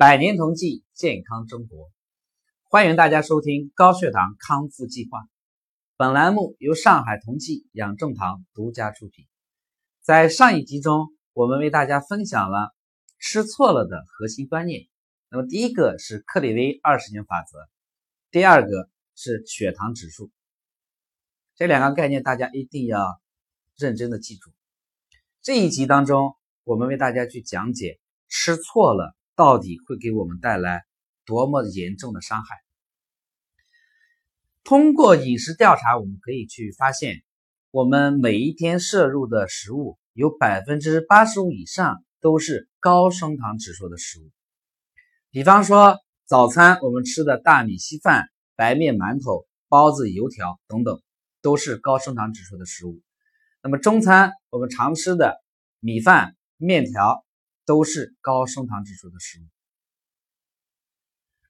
百年同济，健康中国。欢迎大家收听高血糖康复计划。本栏目由上海同济养正堂独家出品。在上一集中，我们为大家分享了吃错了的核心观念。那么，第一个是克里威二十年法则，第二个是血糖指数。这两个概念大家一定要认真的记住。这一集当中，我们为大家去讲解吃错了到底会给我们带来多么严重的伤害。通过饮食调查，我们可以去发现，我们每一天摄入的食物有百分之八十五以上都是高升糖指数的食物。比方说，早餐我们吃的大米稀饭、白面馒头、包子、油条等等，都是高升糖指数的食物。那么中餐我们常吃的米饭、面条都是高升糖指数的食物，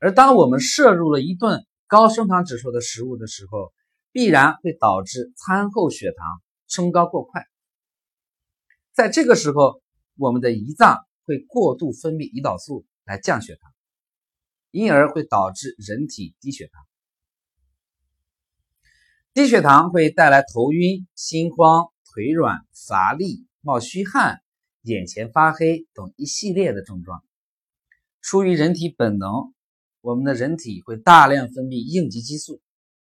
而当我们摄入了一顿高升糖指数的食物的时候，必然会导致餐后血糖升高过快。在这个时候，我们的胰脏会过度分泌胰岛素来降血糖，因而会导致人体低血糖。低血糖会带来头晕、心慌。腿软、乏力、冒虚汗、眼前发黑等一系列的症状，出于人体本能，我们的人体会大量分泌应激激素，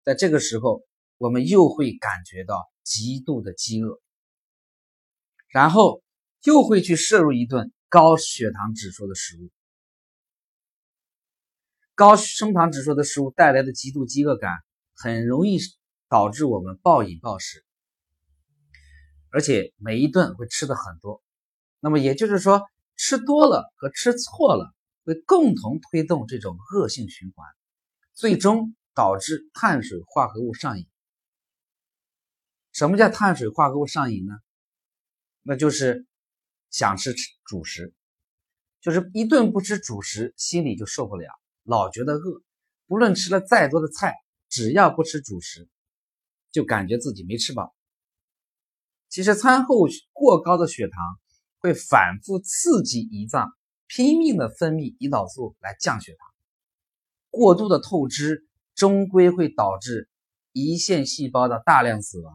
在这个时候，我们又会感觉到极度的饥饿，然后又会去摄入一顿高血糖指数的食物。高升糖指数的食物带来的极度饥饿感，很容易导致我们暴饮暴食。而且每一顿会吃的很多，那么也就是说，吃多了和吃错了会共同推动这种恶性循环，最终导致碳水化合物上瘾。什么叫碳水化合物上瘾呢？那就是想吃主食，就是一顿不吃主食，心里就受不了，老觉得饿。不论吃了再多的菜，只要不吃主食，就感觉自己没吃饱。其实餐后过高的血糖会反复刺激胰脏，拼命的分泌胰岛素来降血糖。过度的透支终归会导致胰腺细胞的大量死亡，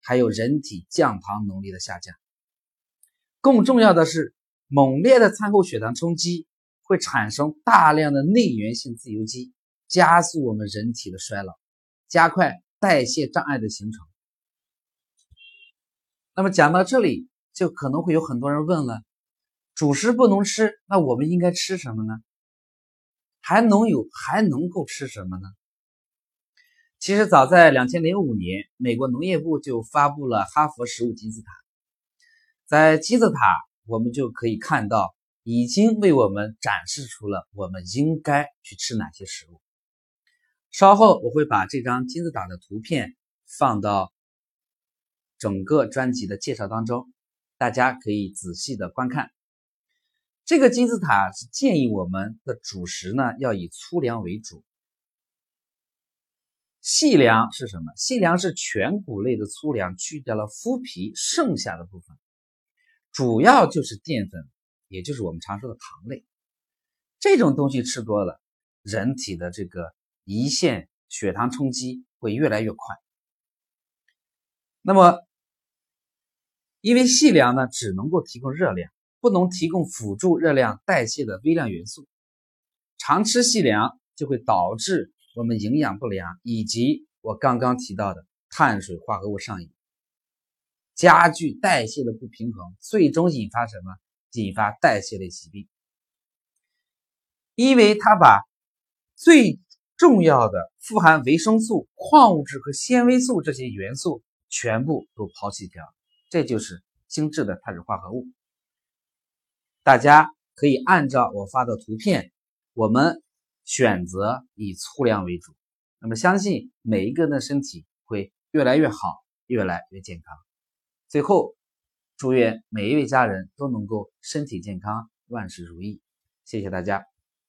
还有人体降糖能力的下降。更重要的是，猛烈的餐后血糖冲击会产生大量的内源性自由基，加速我们人体的衰老，加快代谢障碍的形成。那么讲到这里，就可能会有很多人问了：主食不能吃，那我们应该吃什么呢？还能有还能够吃什么呢？其实早在两千零五年，美国农业部就发布了哈佛食物金字塔，在金字塔我们就可以看到，已经为我们展示出了我们应该去吃哪些食物。稍后我会把这张金字塔的图片放到。整个专辑的介绍当中，大家可以仔细的观看。这个金字塔是建议我们的主食呢要以粗粮为主。细粮是什么？细粮是全谷类的粗粮，去掉了麸皮，剩下的部分主要就是淀粉，也就是我们常说的糖类。这种东西吃多了，人体的这个胰腺血糖冲击会越来越快。那么。因为细粮呢只能够提供热量，不能提供辅助热量代谢的微量元素。常吃细粮就会导致我们营养不良，以及我刚刚提到的碳水化合物上瘾，加剧代谢的不平衡，最终引发什么？引发代谢类疾病。因为它把最重要的富含维生素、矿物质和纤维素这些元素全部都抛弃掉了。这就是精致的碳水化合物。大家可以按照我发的图片，我们选择以粗粮为主。那么，相信每一个人的身体会越来越好，越来越健康。最后，祝愿每一位家人都能够身体健康，万事如意。谢谢大家。